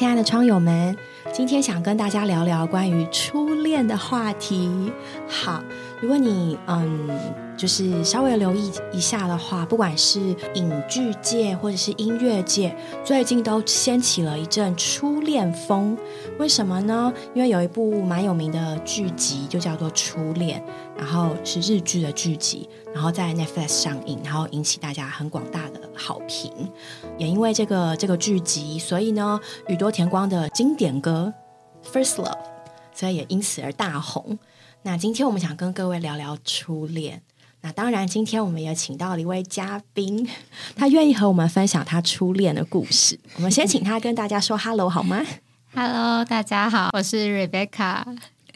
亲爱的窗友们，今天想跟大家聊聊关于初恋的话题。好，如果你嗯，就是稍微留意一下的话，不管是影剧界或者是音乐界，最近都掀起了一阵初恋风。为什么呢？因为有一部蛮有名的剧集，就叫做《初恋》，然后是日剧的剧集，然后在 Netflix 上映，然后引起大家很广大的好评。也因为这个这个剧集，所以呢，宇多田光的经典歌《First Love》，所以也因此而大红。那今天我们想跟各位聊聊初恋。那当然，今天我们也请到了一位嘉宾，他愿意和我们分享他初恋的故事。我们先请他跟大家说 “hello” 好吗？Hello，大家好，我是 Rebecca。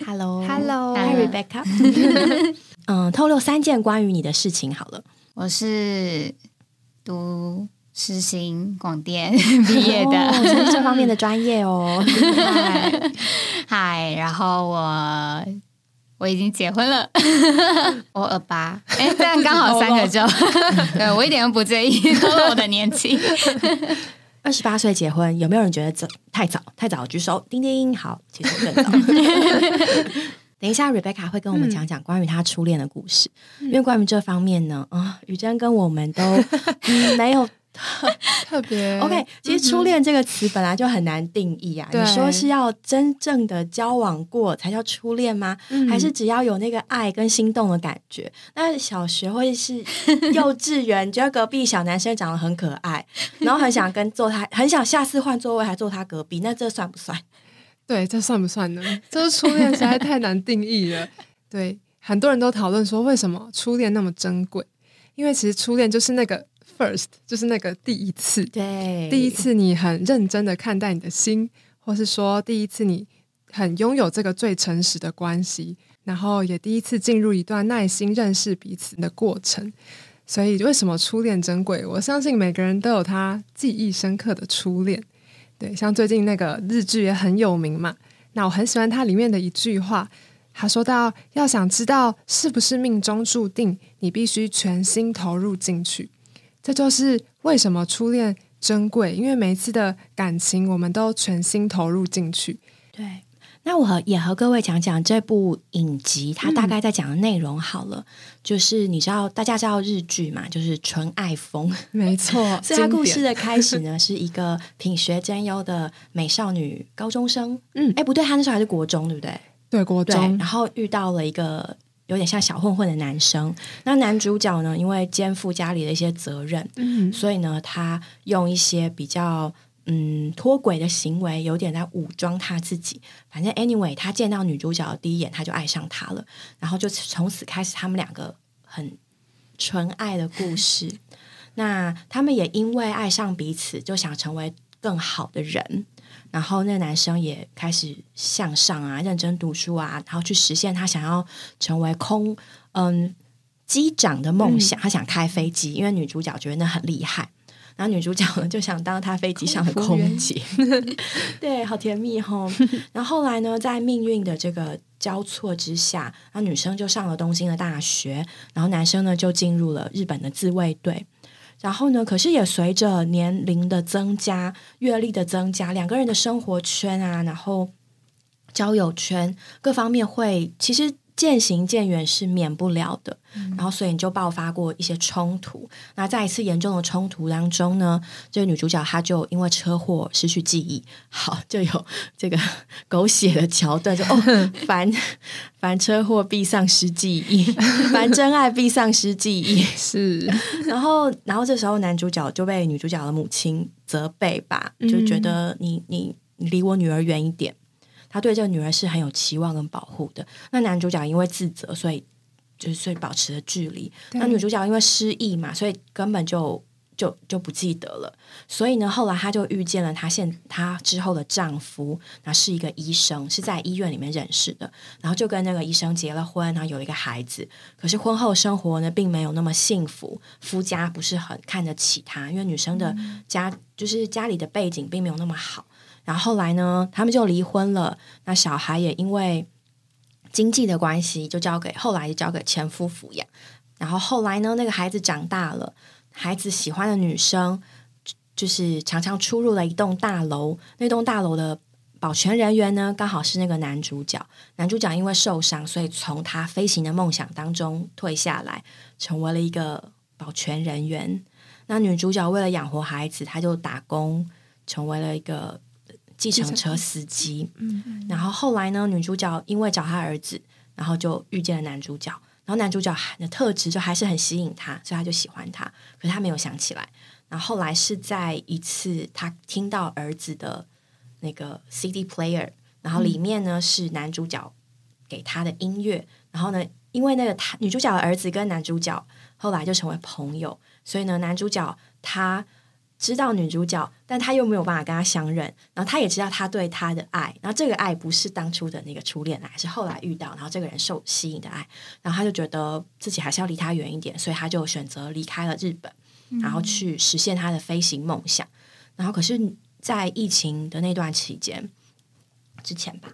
Hello，Hello，Hi Rebecca。嗯，透露三件关于你的事情好了。我是读实行广电 毕业的，哦是这方面的专业哦。嗨，嗨，然后我我已经结婚了，我二八，哎，这样刚好三个就，对我一点都不介意透露我的年纪。二十八岁结婚，有没有人觉得早太早？太早举手，叮叮。好，其实更早。等一下，Rebecca 会跟我们讲讲关于她初恋的故事，因为关于这方面呢，啊，雨珍跟我们都、嗯、没有 特别 OK。其实“初恋”这个词本来就很难定义啊。你说是要真正的交往过才叫初恋吗？还是只要有那个爱跟心动的感觉？那小学或者是幼稚园，觉得隔壁小男生长得很可爱，然后很想跟坐他，很想下次换座位还坐他隔壁，那这算不算？对，这算不算呢？这是初恋实在太难定义了。对，很多人都讨论说，为什么初恋那么珍贵？因为其实初恋就是那个 first，就是那个第一次，对，第一次你很认真的看待你的心，或是说第一次你很拥有这个最诚实的关系，然后也第一次进入一段耐心认识彼此的过程。所以，为什么初恋珍贵？我相信每个人都有他记忆深刻的初恋。对，像最近那个日剧也很有名嘛。那我很喜欢它里面的一句话，他说到：“要想知道是不是命中注定，你必须全心投入进去。”这就是为什么初恋珍贵，因为每一次的感情，我们都全心投入进去。对。那我和也和各位讲讲这部影集，它大概在讲的内容好了。就是你知道，大家知道日剧嘛，就是纯爱风，没错。所以它故事的开始呢，是一个品学兼优的美少女高中生。嗯，哎，不对，她那时候还是国中，对不对？对，国对。中。然后遇到了一个有点像小混混的男生。那男主角呢，因为肩负家里的一些责任，嗯，所以呢，他用一些比较。嗯，脱轨的行为有点在武装他自己。反正 anyway，他见到女主角的第一眼，他就爱上她了，然后就从此开始他们两个很纯爱的故事。那他们也因为爱上彼此，就想成为更好的人。然后那男生也开始向上啊，认真读书啊，然后去实现他想要成为空嗯机长的梦想。他想开飞机，因为女主角觉得那很厉害。然后女主角呢就想当她飞机上的空姐，对，好甜蜜吼。然后后来呢，在命运的这个交错之下，然后女生就上了东京的大学，然后男生呢就进入了日本的自卫队。然后呢，可是也随着年龄的增加、阅历的增加，两个人的生活圈啊，然后交友圈各方面会其实。渐行渐远是免不了的，嗯、然后所以你就爆发过一些冲突。那在一次严重的冲突当中呢，这个女主角她就因为车祸失去记忆，好就有这个狗血的桥段，就哦，凡凡车祸必丧失记忆，凡真爱必丧失记忆，是。然后，然后这时候男主角就被女主角的母亲责备吧，就觉得你你你离我女儿远一点。他对这个女儿是很有期望跟保护的。那男主角因为自责，所以就是所以保持了距离。那女主角因为失忆嘛，所以根本就就就不记得了。所以呢，后来她就遇见了她现她之后的丈夫，那是一个医生，是在医院里面认识的。然后就跟那个医生结了婚，然后有一个孩子。可是婚后生活呢，并没有那么幸福，夫家不是很看得起她，因为女生的家、嗯、就是家里的背景并没有那么好。然后后来呢，他们就离婚了。那小孩也因为经济的关系，就交给后来就交给前夫抚养。然后后来呢，那个孩子长大了，孩子喜欢的女生就是常常出入了一栋大楼，那栋大楼的保全人员呢，刚好是那个男主角。男主角因为受伤，所以从他飞行的梦想当中退下来，成为了一个保全人员。那女主角为了养活孩子，她就打工，成为了一个计程车司机。嗯，然后后来呢，女主角因为找她儿子，然后就遇见了男主角。然后男主角的特质就还是很吸引她，所以她就喜欢他。可是她没有想起来。然后后来是在一次，她听到儿子的那个 CD player，然后里面呢是男主角给他的音乐。然后呢，因为那个他女主角的儿子跟男主角后来就成为朋友。所以呢，男主角他知道女主角，但他又没有办法跟她相认。然后他也知道他对她的爱，然后这个爱不是当初的那个初恋爱，是后来遇到，然后这个人受吸引的爱。然后他就觉得自己还是要离他远一点，所以他就选择离开了日本，然后去实现他的飞行梦想。然后可是，在疫情的那段期间之前吧，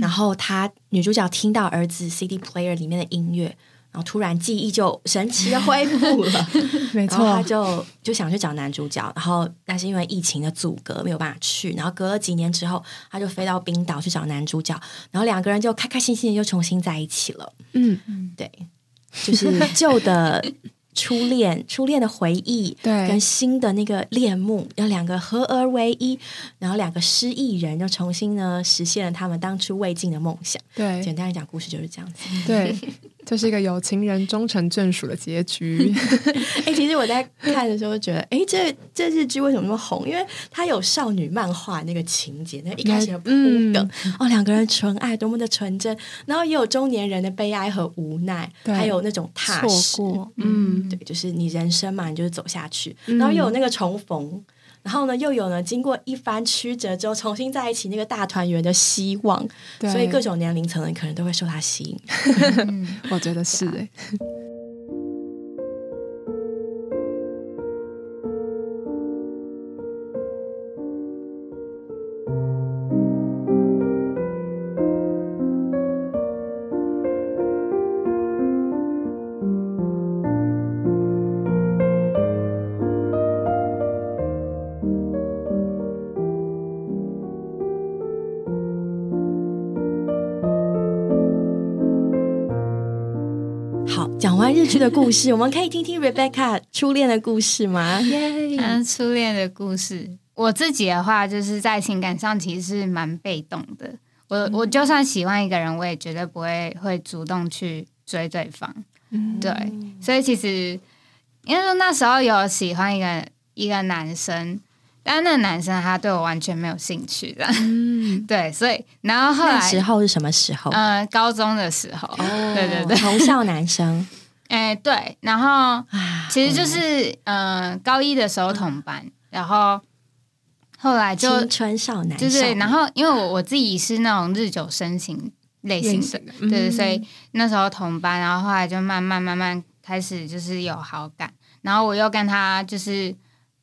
然后他女主角听到儿子 CD player 里面的音乐。然后突然记忆就神奇的恢复了，没错，他就就想去找男主角，然后但是因为疫情的阻隔没有办法去，然后隔了几年之后，他就飞到冰岛去找男主角，然后两个人就开开心心的又重新在一起了。嗯嗯，对，就是旧的。初恋，初恋的回忆，对，跟新的那个恋慕，要两个合而为一，然后两个失忆人又重新呢实现了他们当初未尽的梦想。对，简单来讲，故事就是这样子。对，这是一个有情人终成眷属的结局。哎，其实我在看的时候觉得，哎，这这日剧为什么那么红？因为它有少女漫画那个情节，那一开始的铺梗哦，两个人纯爱多么的纯真，然后也有中年人的悲哀和无奈，还有那种踏实，嗯。对，就是你人生嘛，你就是走下去，然后又有那个重逢，然后呢，又有呢，经过一番曲折之后重新在一起那个大团圆的希望，所以各种年龄层的人可能都会受他吸引。我觉得是哎。日剧的故事，我们可以听听 Rebecca 初恋的故事吗？嗯，初恋的故事，我自己的话，就是在情感上其实是蛮被动的。我我就算喜欢一个人，我也绝对不会会主动去追对方。嗯对，所以其实因为说那时候有喜欢一个一个男生。但那个男生他对我完全没有兴趣的，对，所以然后后来时候是什么时候？嗯，高中的时候，对对对，同校男生。哎，对，然后其实就是嗯，高一的时候同班，然后后来就青春少男，就是然后因为我我自己是那种日久生情类型的，对，所以那时候同班，然后后来就慢慢慢慢开始就是有好感，然后我又跟他就是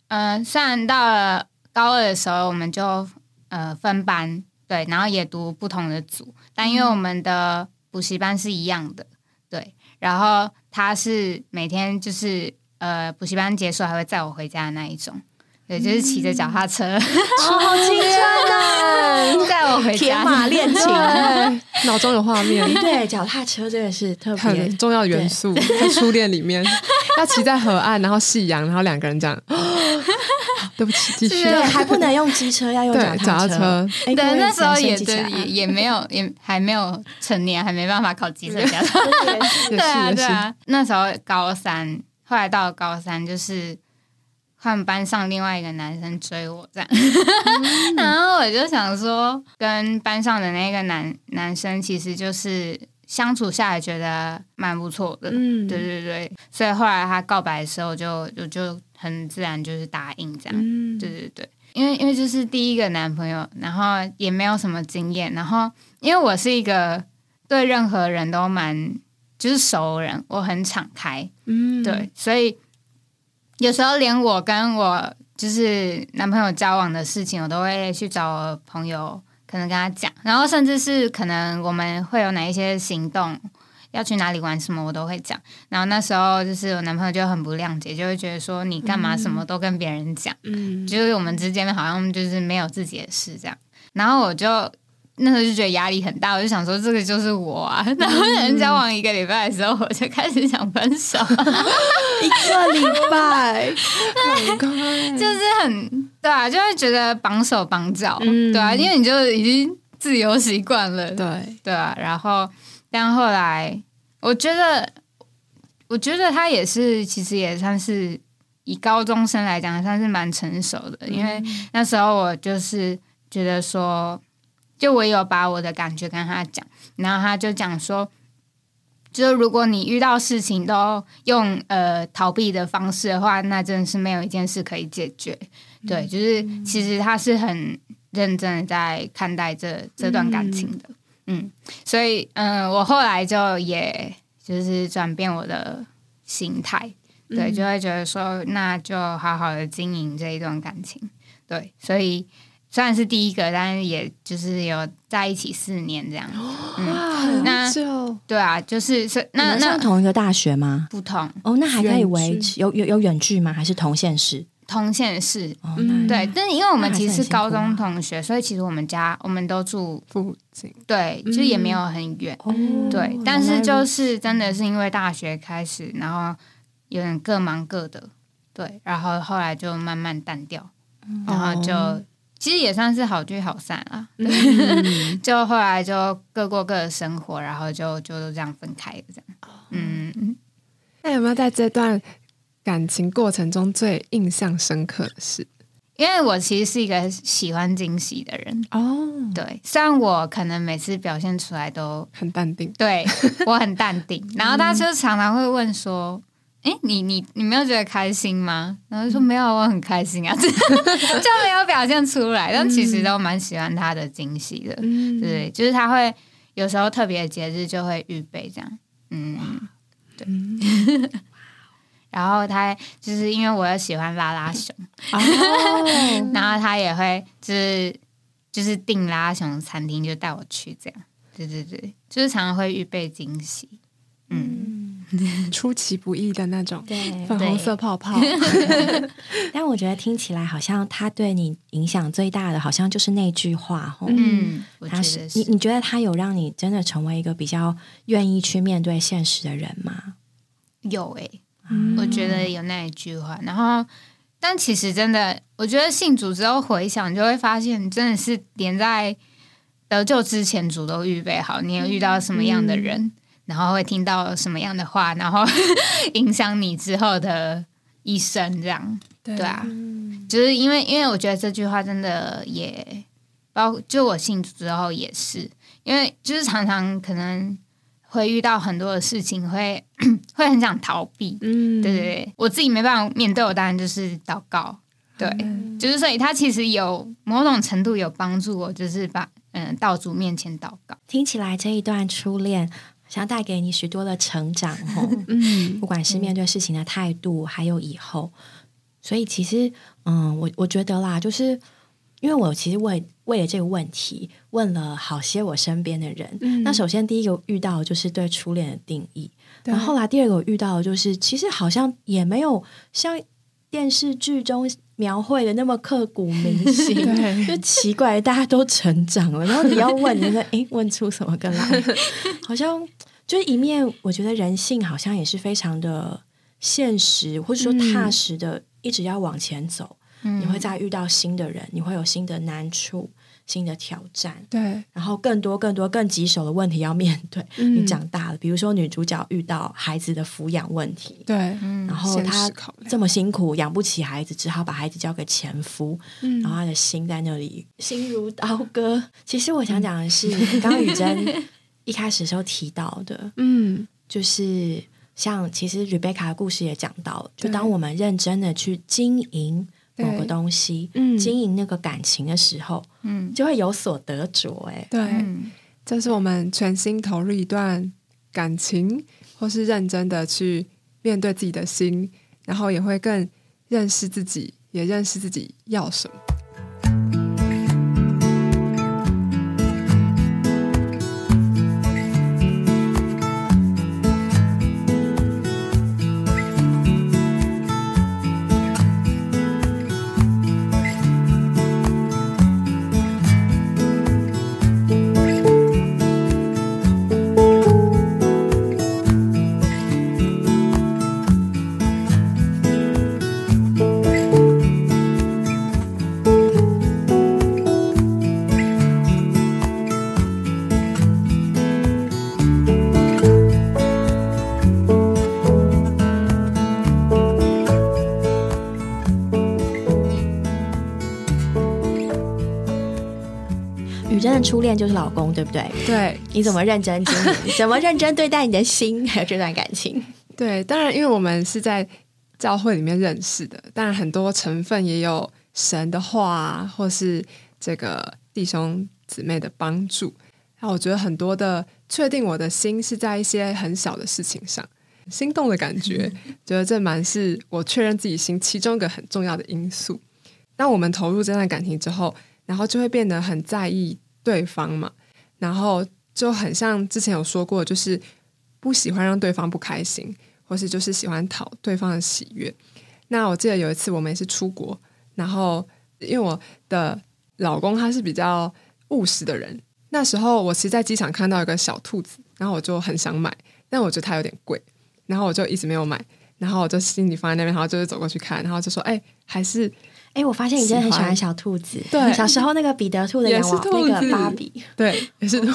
嗯，虽然到了高二的时候我们就呃分班，对，然后也读不同的组，但因为我们的补习班是一样的，对，然后。他是每天就是呃补习班结束还会载我回家的那一种，对，就是骑着脚踏车，好青春啊！载我回家，铁马恋情，脑中有画面。对，脚踏车真的是特别。重要元素，在初恋里面，要骑在河岸，然后夕阳，然后两个人这样。对不起，继续。还不能用机车，要用脚踏车。对，那时候也对，也也没有，也还没有成年，还没办法考机车驾照。对 啊，对啊。那时候高三，后来到了高三，就是换班上另外一个男生追我这样，然后我就想说，跟班上的那个男男生，其实就是相处下来觉得蛮不错的。嗯，对对对。所以后来他告白的时候，就就就。很自然就是答应这样，对对对，因为因为就是第一个男朋友，然后也没有什么经验，然后因为我是一个对任何人都蛮就是熟人，我很敞开，嗯，对，所以有时候连我跟我就是男朋友交往的事情，我都会去找我朋友，可能跟他讲，然后甚至是可能我们会有哪一些行动。要去哪里玩什么，我都会讲。然后那时候就是我男朋友就很不谅解，就会觉得说你干嘛什么都跟别人讲，嗯，就是我们之间好像就是没有自己的事这样。然后我就那时候就觉得压力很大，我就想说这个就是我啊。然后人交往一个礼拜的时候，我就开始想分手，一个礼拜，就是很对啊，就会觉得绑手绑脚，嗯。对啊，因为你就已经自由习惯了，对，对啊。然后但后来我觉得，我觉得他也是，其实也算是以高中生来讲，算是蛮成熟的，因为那时候我就是觉得说，就我有把我的感觉跟他讲，然后他就讲说。就是如果你遇到事情都用呃逃避的方式的话，那真的是没有一件事可以解决。对，就是其实他是很认真的在看待这这段感情的，嗯，所以嗯、我后来就也就是转变我的心态，对，就会觉得说，那就好好的经营这一段感情，对，所以虽然是第一个，但是也就是有在一起四年这样，哇，那对啊，就是是那那上同一个大学吗？不同哦，那还可以维持有有有远距吗？还是同县市？通县市。哦，嗯。对，但是因为我们其实是高中同学，所以其实我们家我们都住附近，对，就是也没有很远。哦对，但是就是真的是因为大学开始，然后有点各忙各的，对，然后后来就慢慢淡掉，然后就、哦。其实也算是好聚好散啦。嗯。就后来就各过各的生活，然后就就都这样分开了，这样。嗯，嗯。那有没有在这段感情过程中最印象深刻的事？因为我其实是一个喜欢惊喜的人，哦，对，虽然我可能每次表现出来都很淡定，对 我很淡定，然后他就常常会问说：“哎、你你你没有觉得开心吗？”然后就说：“没有，我很开心啊。”就没有表现出来，但其实都蛮喜欢他的惊喜的，嗯，对，就是他会有时候特别的节日就会预备这样，嗯，对。然后他就是因为我又喜欢拉拉熊，哦，然后他也会就是就是订拉拉熊餐厅就带我去这样，对对对，就是常常会预备惊喜，嗯，出其不意的那种对，粉红色泡泡，但我觉得听起来好像他对你影响最大的，好像就是那句话吼。嗯，他得是是你，你觉得他有让你真的成为一个比较愿意去面对现实的人吗？有诶、嗯。我觉得有那一句话，然后。但其实真的，我觉得信主之后回想，就会发现真的是连在得救之前，主都预备好，你有遇到什么样的人，然后会听到什么样的话，然后影响你之后的一生，这样。对啊，就是因为因为我觉得这句话真的也包，就我信主之后也是，因为就是常常可能会遇到很多的事情，会 会很想逃避。嗯，对对对，我自己没办法面对，我当然就是祷告。对，就是所以他其实有某种程度有帮助我，就是把嗯道主面前祷告。听起来这一段初恋，想带给你许多的成长哦。嗯不管是面对事情的态度，还有以后，所以其实，嗯，我我觉得啦，就是因为我其实为为了这个问题问了好些我身边的人。嗯那首先第一个遇到的就是对初恋的定义，然后后来第二个我遇到的就是，其实好像也没有像电视剧中描绘的那么刻骨铭心。对就奇怪，大家都成长了，然后你要问，你 说诶，问出什么个来？好像就是一面，我觉得人性好像也是非常的现实，或者说踏实的，一直要往前走。嗯你会再遇到新的人，你会有新的难处、新的挑战，对，然后更多、更多、更棘手的问题要面对。嗯你长大了，比如说女主角遇到孩子的抚养问题，对，嗯然后她这么辛苦养不起孩子，只好把孩子交给前夫，嗯然后她的心在那里 心如刀割。其实我想讲的是，刚刚雨珍一开始的时候提到的，嗯就是像其实 Rebecca 的故事也讲到，就对当我们认真的去经营某个东西，嗯。经营那个感情的时候，嗯。就会有所得着。哎，对，嗯。这是我们全心投入一段感情，或是认真的去面对自己的心，然后也会更认识自己，也认识自己要什么。初恋就是老公，对不对？对，你怎么认真经营？怎么认真对待你的心还有这段感情？对，当然，因为我们是在教会里面认识的，当然很多成分也有神的话，或是这个弟兄姊妹的帮助。那我觉得很多的确定我的心是在一些很小的事情上 心动的感觉，觉得这蛮是我确认自己心其中一个很重要的因素。当我们投入这段感情之后，然后就会变得很在意对方嘛，然后就很像之前有说过，就是不喜欢让对方不开心，或是就是喜欢讨对方的喜悦。那我记得有一次我们也是出国，然后因为我的老公他是比较务实的人。那时候我其实在机场看到一个小兔子，然后我就很想买，但我觉得它有点贵，然后我就一直没有买，然后我就心里放在那边，然后就是走过去看，然后就说：“哎，还是哎，我发现你真的很喜欢小兔子，对，小时候那个彼得兔的也是兔子，那个芭比，对，也是兔，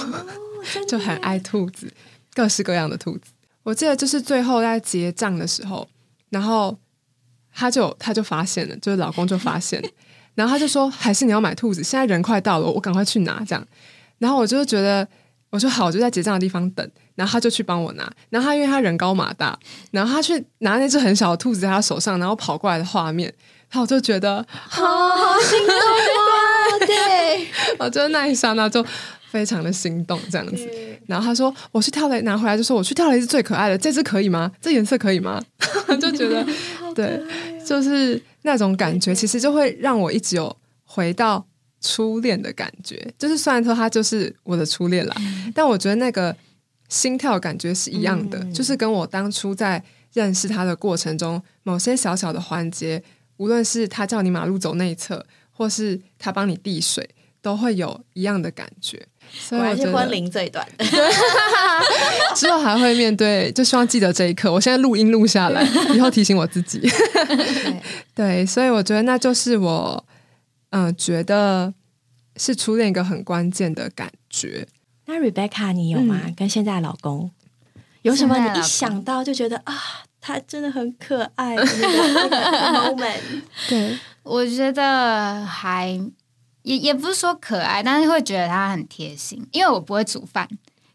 就很爱兔子，各式各样的兔子。我记得就是最后在结账的时候，然后他就他就发现了，就是老公就发现，然后他就说：还是你要买兔子，现在人快到了，我赶快去拿这样。”然后我就觉得，我说好，我就在结账的地方等。然后他就去帮我拿。然后他因为他人高马大，然后他去拿那只很小的兔子在他手上，然后跑过来的画面，然后我就觉得好好心动啊！对，我觉得那一刹那就非常的心动，这样子。然后他说我去跳了拿回来，就说我去挑了一只最可爱的，这只可以吗？这颜色可以吗？就觉得对，就是那种感觉，其实就会让我一直有回到。初恋的感觉，就是虽然说他就是我的初恋啦，但我觉得那个心跳感觉是一样的，就是跟我当初在认识他的过程中，某些小小的环节，无论是他叫你马路走内侧，或是他帮你递水，都会有一样的感觉。所以是婚龄最短的，之后还会面对，就希望记得这一刻。我现在录音录下来，以后提醒我自己。对，所以我觉得那就是我。嗯，觉得是初恋一个很关键的感觉。那 Rebecca，你有吗？跟现在老公有什么？你一想到就觉得啊，他真的很可爱。moment，对我觉得还也也不是说可爱，但是会觉得他很贴心。因为我不会煮饭，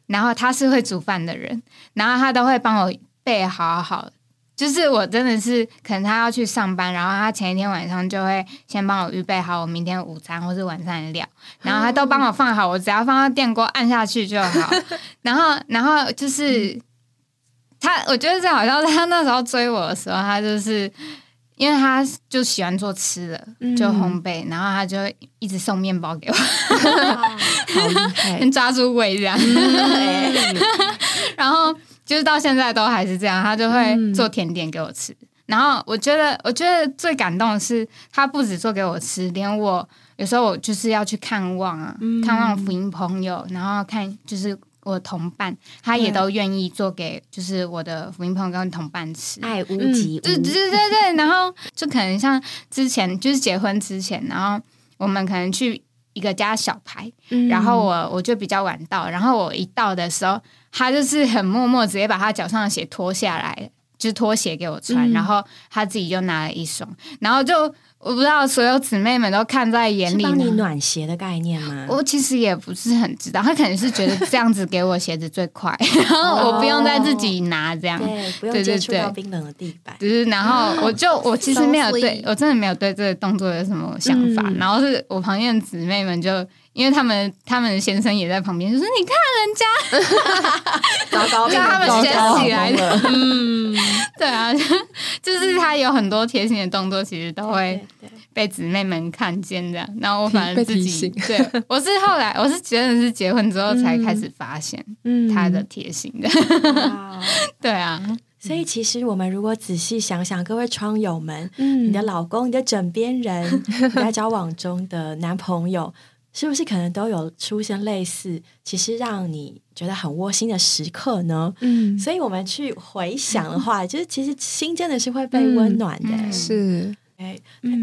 然后他是会煮饭的人，然后他都会帮我备好好。就是我真的是可能他要去上班，然后他前一天晚上就会先帮我预备好我明天午餐或是晚餐的料，然后他都帮我放好，我只要放到电锅按下去就好。然后，然后就是他，我觉得最好像他那时候追我的时候，他就是因为他就喜欢做吃的，就烘焙，然后他就一直送面包给我，好厉害，抓住尾这样，然后。就是到现在都还是这样，他就会做甜点给我吃。然后我觉得，我觉得最感动的是，他不止做给我吃，连我有时候我就是要去看望啊，看望福音朋友，然后看就是我的同伴，他也都愿意做给就是我的福音朋友跟同伴吃，爱屋及乌。对对对对，然后就可能像之前就是结婚之前，然后我们可能去一个家小排，然后我我就比较晚到，然后我一到的时候。他就是很默默，直接把他脚上的鞋脱下来，就是拖鞋给我穿，然后他自己就拿了一双，然后就我不知道所有姊妹们都看在眼里，帮你暖鞋的概念吗？我其实也不是很知道，他可能是觉得这样子给我鞋子最快，然后我不用再自己拿这样，对，不用接触到冰冷的地板。就是，然后我就我其实没有对我真的没有对这个动作有什么想法，然后是我旁边的姊妹们就。因为他们他们先生也在旁边，就说：“你看人家，糟糕，叫他们先起来的。”嗯，对啊，就是他有很多贴心的动作，其实都会被姊妹们看见的。然后我反而自己，对我是后来我是真的是结婚之后才开始发现他的贴心的。对啊，所以其实我们如果仔细想想，各位窗友们，你的老公、你的枕边人、你在交往中的男朋友。是不是可能都有出现类似，其实让你觉得很窝心的时刻呢？嗯，所以我们去回想的话，就是其实心真的是会被温暖的。是，哎，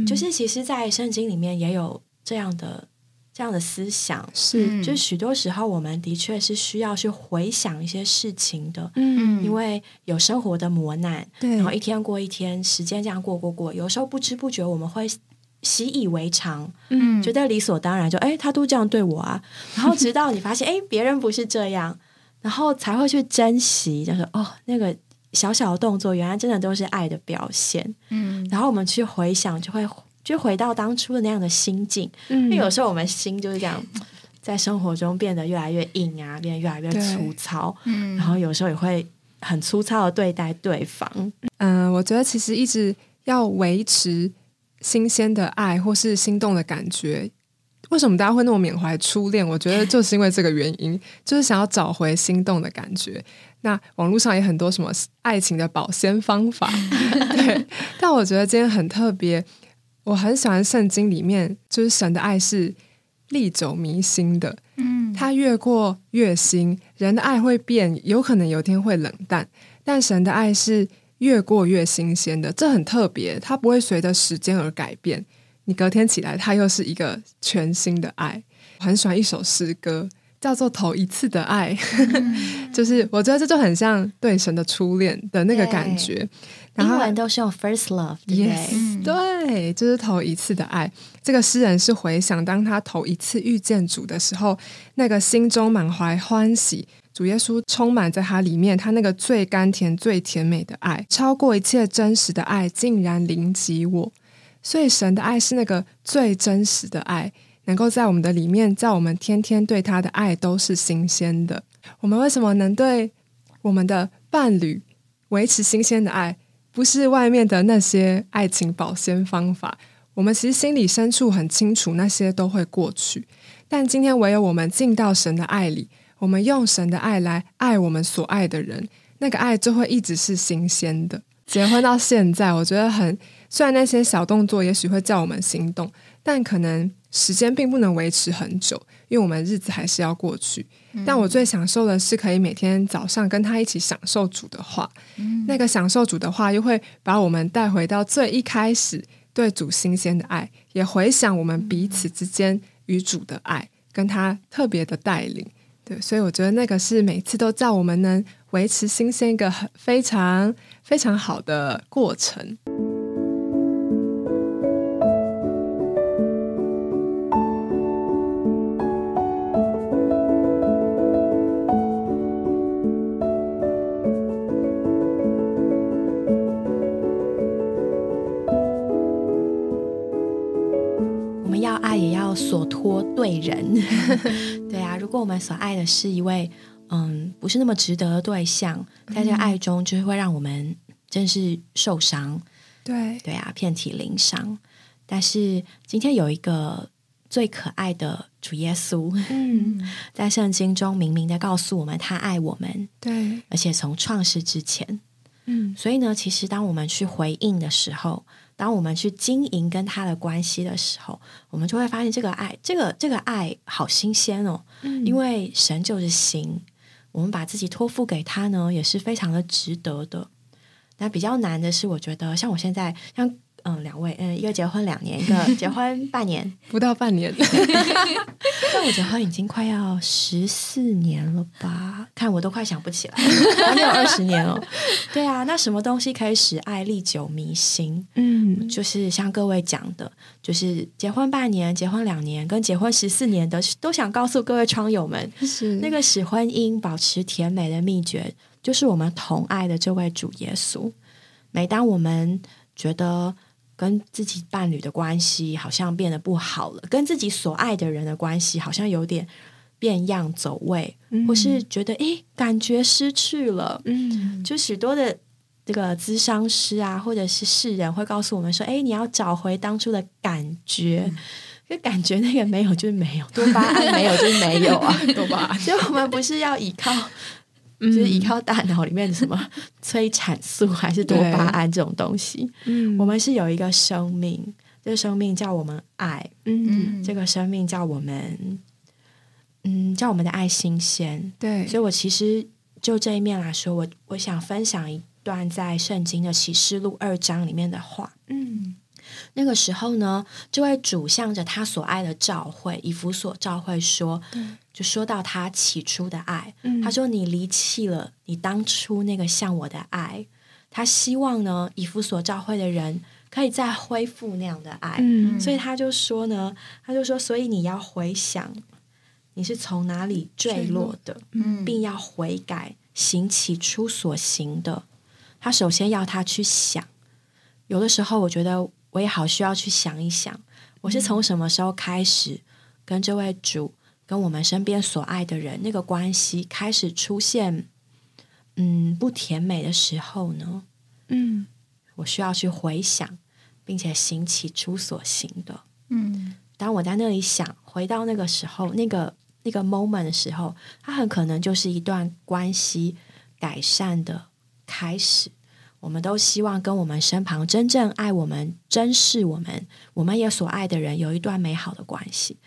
就是其实，在圣经里面也有这样的这样的思想，是，就是许多时候我们的确是需要去回想一些事情的。嗯，因为有生活的磨难，对，然后一天过一天，时间这样过过过，有时候不知不觉我们会。习以为常，嗯，觉得理所当然，就哎，他都这样对我啊。然后直到你发现，哎，别人不是这样，然后才会去珍惜，就是哦，那个小小的动作，原来真的都是爱的表现。嗯，然后我们去回想，就会就回到当初的那样的心境。嗯因为有时候我们心就是这样，在生活中变得越来越硬啊，变得越来越粗糙。嗯，然后有时候也会很粗糙的对待对方。嗯，我觉得其实一直要维持新鲜的爱或是心动的感觉。为什么大家会那么缅怀初恋？我觉得就是因为这个原因，就是想要找回心动的感觉。那网络上也很多什么爱情的保鲜方法，对。但我觉得今天很特别，我很喜欢圣经里面，就是神的爱是历久弥新的。嗯，它越过越新，人的爱会变，有可能有天会冷淡，但神的爱是越过越新鲜的，这很特别，它不会随着时间而改变。你隔天起来，它又是一个全新的爱。我很喜欢一首诗歌，叫做《头一次的爱》，就是我觉得这就很像对神的初恋的那个感觉。然后英文都是用 first love，对，yes, 对，就是头一次的爱。这个诗人是回想当他头一次遇见主的时候，那个心中满怀欢喜，主耶稣充满在他里面，他那个最甘甜、最甜美的爱，超过一切真实的爱，竟然临及我。所以神的爱是那个最真实的爱，能够在我们的里面，在我们天天对他的爱都是新鲜的。我们为什么能对我们的伴侣维持新鲜的爱？不是外面的那些爱情保鲜方法，我们其实心里深处很清楚，那些都会过去。但今天唯有我们进到神的爱里，我们用神的爱来爱我们所爱的人，那个爱就会一直是新鲜的。结婚到现在，我觉得很虽然那些小动作也许会叫我们心动，但可能时间并不能维持很久，因为我们日子还是要过去。但我最享受的是可以每天早上跟他一起享受主的话，那个享受主的话，又会把我们带回到最一开始对主新鲜的爱，也回想我们彼此之间与主的爱，跟他特别的带领。对，所以我觉得那个是每次都叫我们能维持新鲜一个很非常非常好的过程。我们要爱，也要所托对人。如果我们所爱的是一位嗯不是那么值得的对象，在这个爱中，就是会让我们真是受伤。对，对啊，遍体鳞伤。但是今天有一个最可爱的主耶稣，嗯，在圣经中明明的告诉我们，他爱我们，对，而且从创世之前。嗯，所以呢，其实当我们去回应的时候，当我们去经营跟他的关系的时候，我们就会发现这个爱，这个这个爱好新鲜哦，嗯因为神就是行，我们把自己托付给他呢，也是非常的值得的。那比较难的是，我觉得像我现在，像嗯两位，嗯一个结婚两年，一个 结婚半年，不到半年，但我结婚已经快要十四年了吧？看我都快想不起来，还没有二十年哦。对啊，那什么东西可以使爱历久弥新？嗯，就是像各位讲的，就是结婚半年、结婚两年跟结婚十四年的，都想告诉各位窗友们，是那个使婚姻保持甜美的秘诀，就是我们同爱的这位主耶稣。每当我们觉得跟自己伴侣的关系好像变得不好了，跟自己所爱的人的关系好像有点变样走位，或是觉得诶感觉失去了，嗯，就许多的这个咨商师啊，或者是世人会告诉我们说：“哎，你要找回当初的感觉。就感觉那个没有就是没有，多巴胺没有就是没有啊，多巴胺，所以我们不是要依靠，就是依靠大脑里面的什么 催产素还是多巴胺这种东西。嗯我们是有一个生命，这个生命叫我们爱，嗯，这个生命叫我们，嗯，叫我们的爱新鲜。对，所以我其实就这一面来说，我我想分享一段在圣经的启示录二章里面的话。嗯那个时候呢，这位主向着他所爱的教会以弗所教会说，就说到他起初的爱，嗯他说你离弃了你当初那个像我的爱。他希望呢，以弗所教会的人可以再恢复那样的爱。嗯所以他就说呢，他就说，所以你要回想你是从哪里坠落的，嗯并要悔改，行起初所行的。他首先要他去想，有的时候我觉得我也好需要去想一想，我是从什么时候开始跟这位主、跟我们身边所爱的人那个关系开始出现，嗯，不甜美的时候呢？嗯我需要去回想，并且行起初所行的。嗯当我在那里想，回到那个时候，那个那个 moment 的时候，它很可能就是一段关系改善的开始。我们都希望跟我们身旁真正爱我们、珍视我们、我们也所爱的人有一段美好的关系，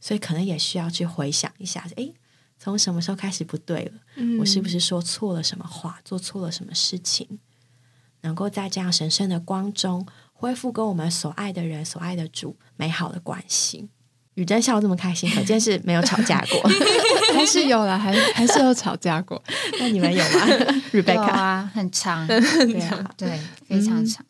所以可能也需要去回想一下，诶，从什么时候开始不对了？嗯我是不是说错了什么话，做错了什么事情？能够在这样神圣的光中恢复跟我们所爱的人、所爱的主美好的关系。雨珍笑得这么开心，可见是没有吵架过。还是有了，还还是有吵架过。那你们有吗 有，Rebecca？啊，很长，对啊，对，非常长。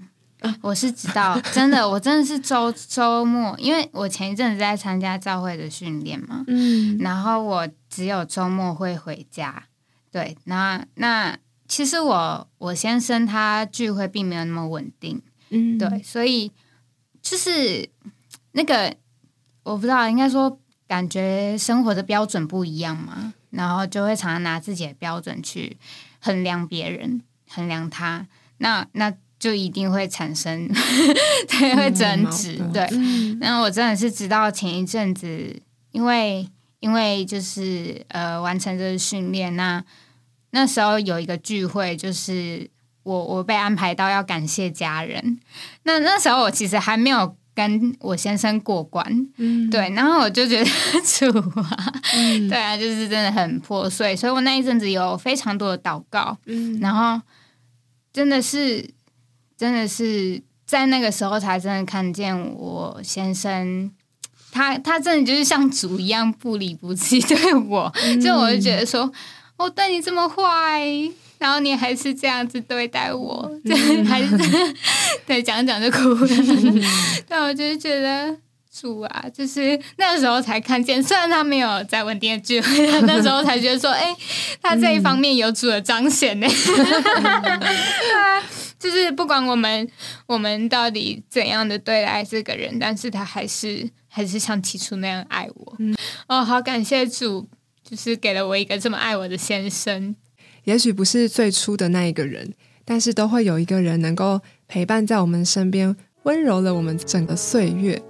我是知道，真的，我真的是周周末，因为我前一阵子在参加教会的训练嘛，嗯然后我只有周末会回家。对，那那其实我我先生他聚会并没有那么稳定，嗯对，所以就是那个我不知道，应该说感觉生活的标准不一样嘛，然后就会常常拿自己的标准去衡量别人，衡量他，那那就一定会产生 对会争执，对。嗯那我真的是直到前一阵子，因为因为就是呃完成这个训练，那那时候有一个聚会，就是我我被安排到要感谢家人。那那时候我其实还没有跟我先生过关，嗯。对，然后我就觉得主啊，嗯。对啊，就是真的很破碎，所以我那一阵子有非常多的祷告，嗯。然后真的是，真的是在那个时候才真的看见我先生，他他真的就是像主一样不离不弃对我，就我就觉得说，我对你这么坏，然后你还是这样子对待我，对，还是 对讲讲就哭了，但我就是觉得。主啊，就是那时候才看见，虽然他没有在稳定的聚会，但 那时候才觉得说，哎、他这一方面有主的彰显呢。他 就是不管我们我们到底怎样的对待这个人，但是他还是还是像起初那样爱我。哦，好感谢主，就是给了我一个这么爱我的先生。也许不是最初的那一个人，但是都会有一个人能够陪伴在我们身边，温柔了我们整个岁月。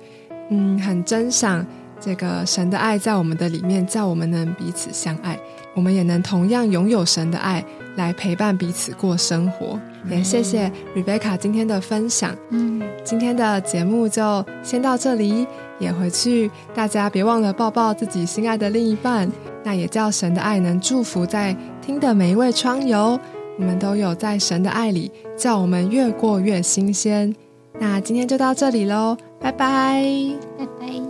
嗯，很珍赏这个神的爱在我们的里面，叫我们能彼此相爱，我们也能同样拥有神的爱来陪伴彼此过生活。也谢谢 Rebecca 今天的分享。嗯，今天的节目就先到这里，也回去大家别忘了抱抱自己心爱的另一半。那也叫神的爱能祝福在听的每一位窗友，我们都有在神的爱里，叫我们越过越新鲜。那今天就到这里喽，拜拜。拜拜。